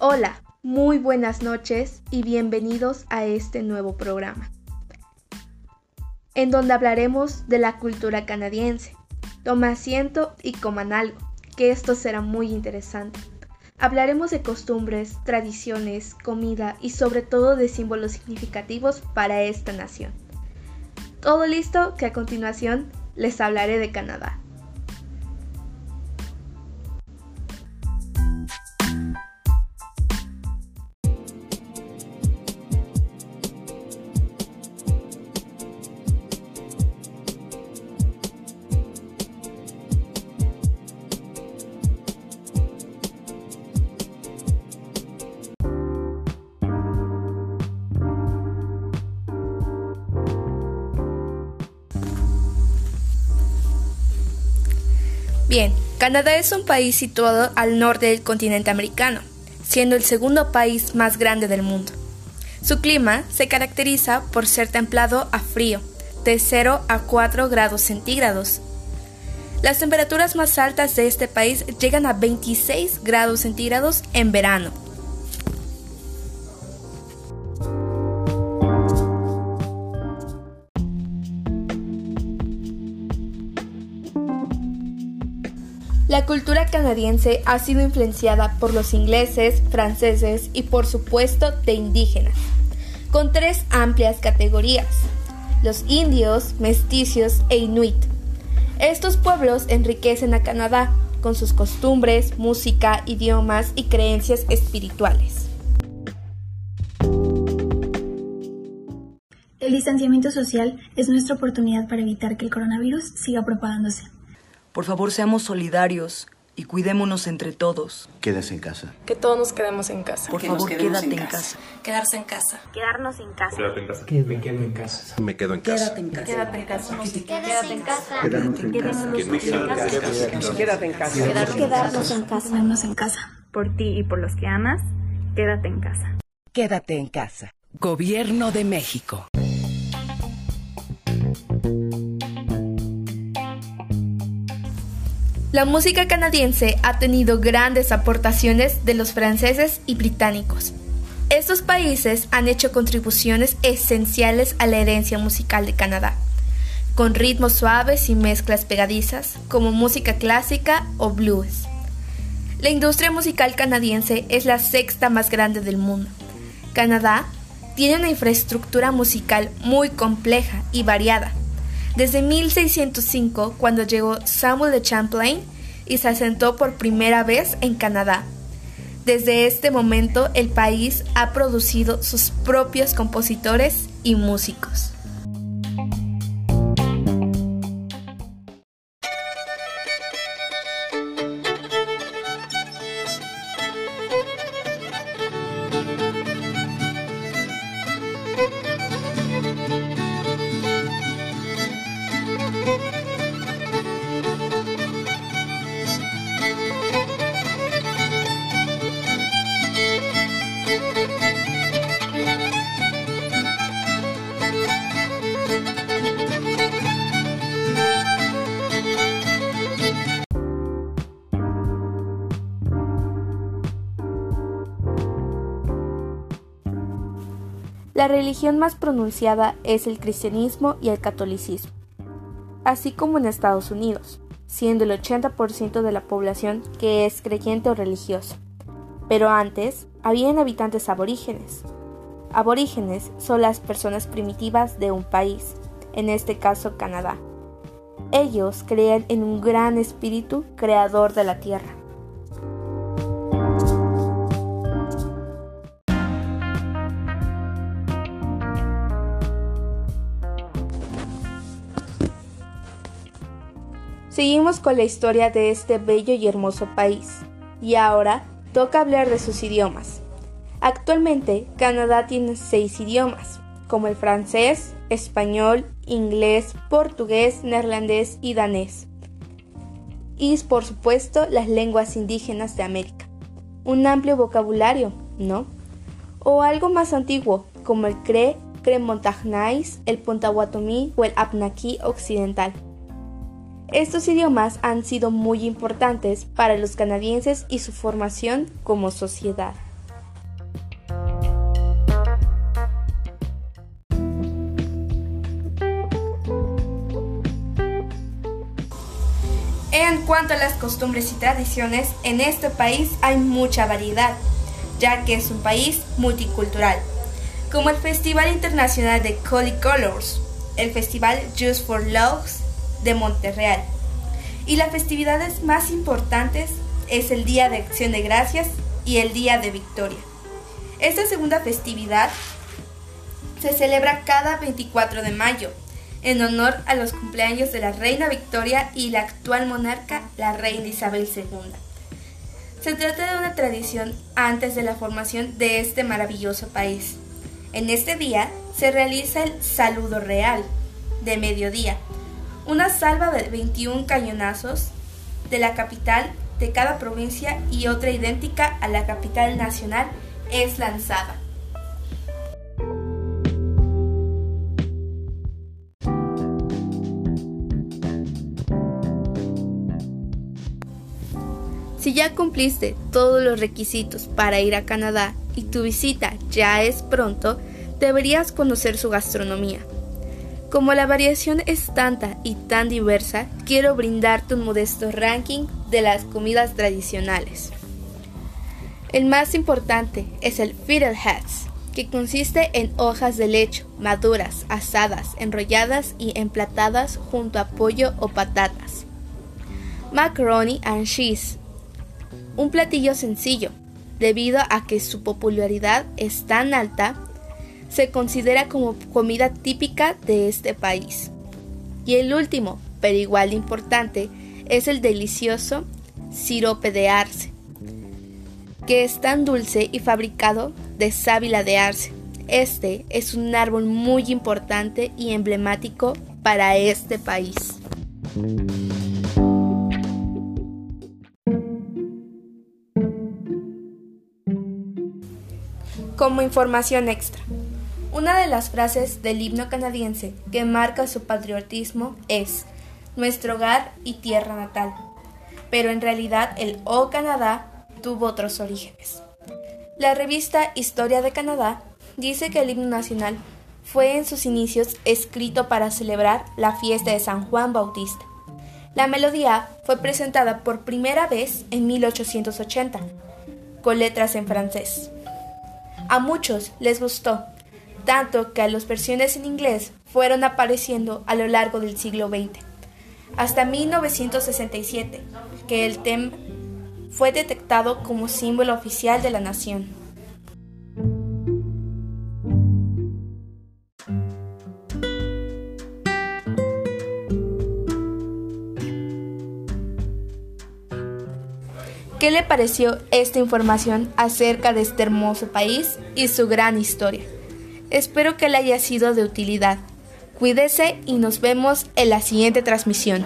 Hola, muy buenas noches y bienvenidos a este nuevo programa, en donde hablaremos de la cultura canadiense. Toma asiento y coman algo, que esto será muy interesante. Hablaremos de costumbres, tradiciones, comida y sobre todo de símbolos significativos para esta nación. Todo listo que a continuación les hablaré de Canadá. Bien, Canadá es un país situado al norte del continente americano, siendo el segundo país más grande del mundo. Su clima se caracteriza por ser templado a frío, de 0 a 4 grados centígrados. Las temperaturas más altas de este país llegan a 26 grados centígrados en verano La cultura canadiense ha sido influenciada por los ingleses, franceses y por supuesto de indígenas, con tres amplias categorías, los indios, mesticios e inuit. Estos pueblos enriquecen a Canadá con sus costumbres, música, idiomas y creencias espirituales. El distanciamiento social es nuestra oportunidad para evitar que el coronavirus siga propagándose. Por favor, seamos solidarios y cuidémonos entre todos. Quédese en casa. Que todos nos quedemos en casa. Por favor, quédate en casa. Quedarse en casa. Quedarnos en casa. Quédate en casa. Me quedo en casa. Me quedo en casa. Quédate en casa. Quédate en casa. Quédate en casa. Quédanos en casa. Quédate en casa. Quedarnos en casa. Quedarnos en casa. Por ti y por los que amas, quédate en casa. Quédate en casa. Gobierno de México. La música canadiense ha tenido grandes aportaciones de los franceses y británicos. Estos países han hecho contribuciones esenciales a la herencia musical de Canadá, con ritmos suaves y mezclas pegadizas, como música clásica o blues. La industria musical canadiense es la sexta más grande del mundo. Canadá tiene una infraestructura musical muy compleja y variada, desde 1605, cuando llegó Samuel de Champlain y se asentó por primera vez en Canadá. Desde este momento el país ha producido sus propios compositores y músicos. La religión más pronunciada es el cristianismo y el catolicismo, así como en Estados Unidos, siendo el 80% de la población que es creyente o religiosa. Pero antes, habían habitantes aborígenes. Aborígenes son las personas primitivas de un país, en este caso Canadá. Ellos creían en un gran espíritu creador de la tierra. Seguimos con la historia de este bello y hermoso país. Y ahora toca hablar de sus idiomas. Actualmente Canadá tiene seis idiomas, como el francés, español, inglés, portugués, neerlandés y danés. Y por supuesto las lenguas indígenas de América. Un amplio vocabulario, ¿no? O algo más antiguo, como el Cree, Cree-Montagnais, el Puntahuatomí o el Apnaki occidental. Estos idiomas han sido muy importantes para los canadienses y su formación como sociedad. En cuanto a las costumbres y tradiciones, en este país hay mucha variedad, ya que es un país multicultural, como el Festival Internacional de Coli Colors, el Festival Just for Loves de Monterreal, y las festividades más importantes es el Día de Acción de Gracias y el Día de Victoria. Esta segunda festividad se celebra cada 24 de mayo, en honor a los cumpleaños de la reina Victoria y la actual monarca, la reina Isabel II. Se trata de una tradición antes de la formación de este maravilloso país. En este día se realiza el saludo real de mediodía, una salva de 21 cañonazos de la capital de cada provincia y otra idéntica a la capital nacional es lanzada. Si ya cumpliste todos los requisitos para ir a Canadá y tu visita ya es pronto, deberías conocer su gastronomía. Como la variación es tanta y tan diversa, quiero brindarte un modesto ranking de las comidas tradicionales. El más importante es el Fiddleheads, que consiste en hojas de lecho maduras, asadas, enrolladas y emplatadas junto a pollo o patatas. Macaroni and cheese, un platillo sencillo, debido a que su popularidad es tan alta, se considera como comida típica de este país. Y el último, pero igual importante, es el delicioso sirope de arce, que es tan dulce y fabricado de sábila de arce. Este es un árbol muy importante y emblemático para este país. Como información extra, una de las frases del himno canadiense que marca su patriotismo es nuestro hogar y tierra natal, pero en realidad el O Canadá tuvo otros orígenes. La revista Historia de Canadá dice que el himno nacional fue en sus inicios escrito para celebrar la fiesta de San Juan Bautista. La melodía fue presentada por primera vez en 1880, con letras en francés. A muchos les gustó tanto que las versiones en inglés fueron apareciendo a lo largo del siglo XX, hasta 1967, que el TEM fue detectado como símbolo oficial de la nación. ¿Qué le pareció esta información acerca de este hermoso país y su gran historia? Espero que le haya sido de utilidad. Cuídese y nos vemos en la siguiente transmisión.